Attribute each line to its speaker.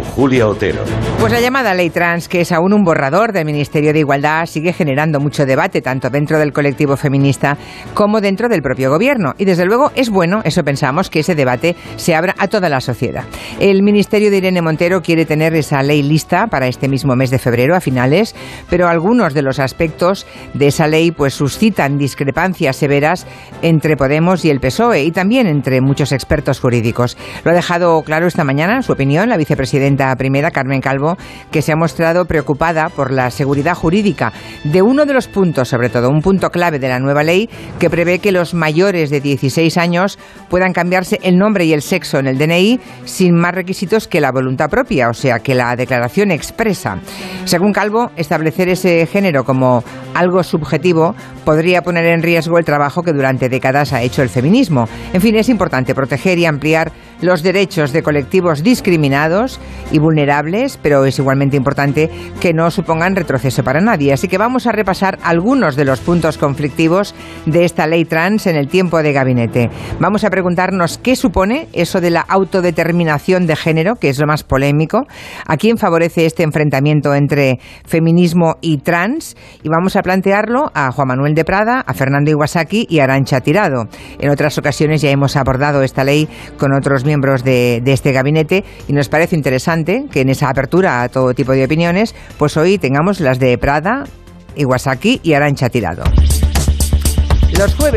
Speaker 1: Julia Otero.
Speaker 2: Pues la llamada ley trans, que es aún un borrador del Ministerio de Igualdad, sigue generando mucho debate, tanto dentro del colectivo feminista como dentro del propio gobierno. Y desde luego es bueno, eso pensamos, que ese debate se abra a toda la sociedad. El Ministerio de Irene Montero quiere tener esa ley lista para este mismo mes de febrero, a finales, pero algunos de los aspectos de esa ley pues suscitan discrepancias severas entre Podemos y el PSOE y también entre muchos expertos jurídicos. Lo ha dejado claro esta mañana, su opinión, la vicepresidenta primera, Carmen Calvo, que se ha mostrado preocupada por la seguridad jurídica de uno de los puntos, sobre todo un punto clave de la nueva ley, que prevé que los mayores de 16 años puedan cambiarse el nombre y el sexo en el DNI sin más requisitos que la voluntad propia, o sea, que la declaración expresa. Según Calvo, establecer ese género como algo subjetivo podría poner en riesgo el trabajo que durante décadas ha hecho el feminismo. En fin, es importante proteger y ampliar los derechos de colectivos discriminados y vulnerables, pero es igualmente importante que no supongan retroceso para nadie. Así que vamos a repasar algunos de los puntos conflictivos de esta ley trans en el tiempo de gabinete. Vamos a preguntarnos qué supone eso de la autodeterminación de género, que es lo más polémico, a quién favorece este enfrentamiento entre feminismo y trans, y vamos a plantearlo a Juan Manuel de Prada, a Fernando Iwasaki y Arancha Tirado. En otras ocasiones ya hemos abordado esta ley con otros miembros de, de este gabinete y nos parece interesante que en esa apertura a todo tipo de opiniones, pues hoy tengamos las de Prada, Iwasaki y Arancha Tirado. Los jueves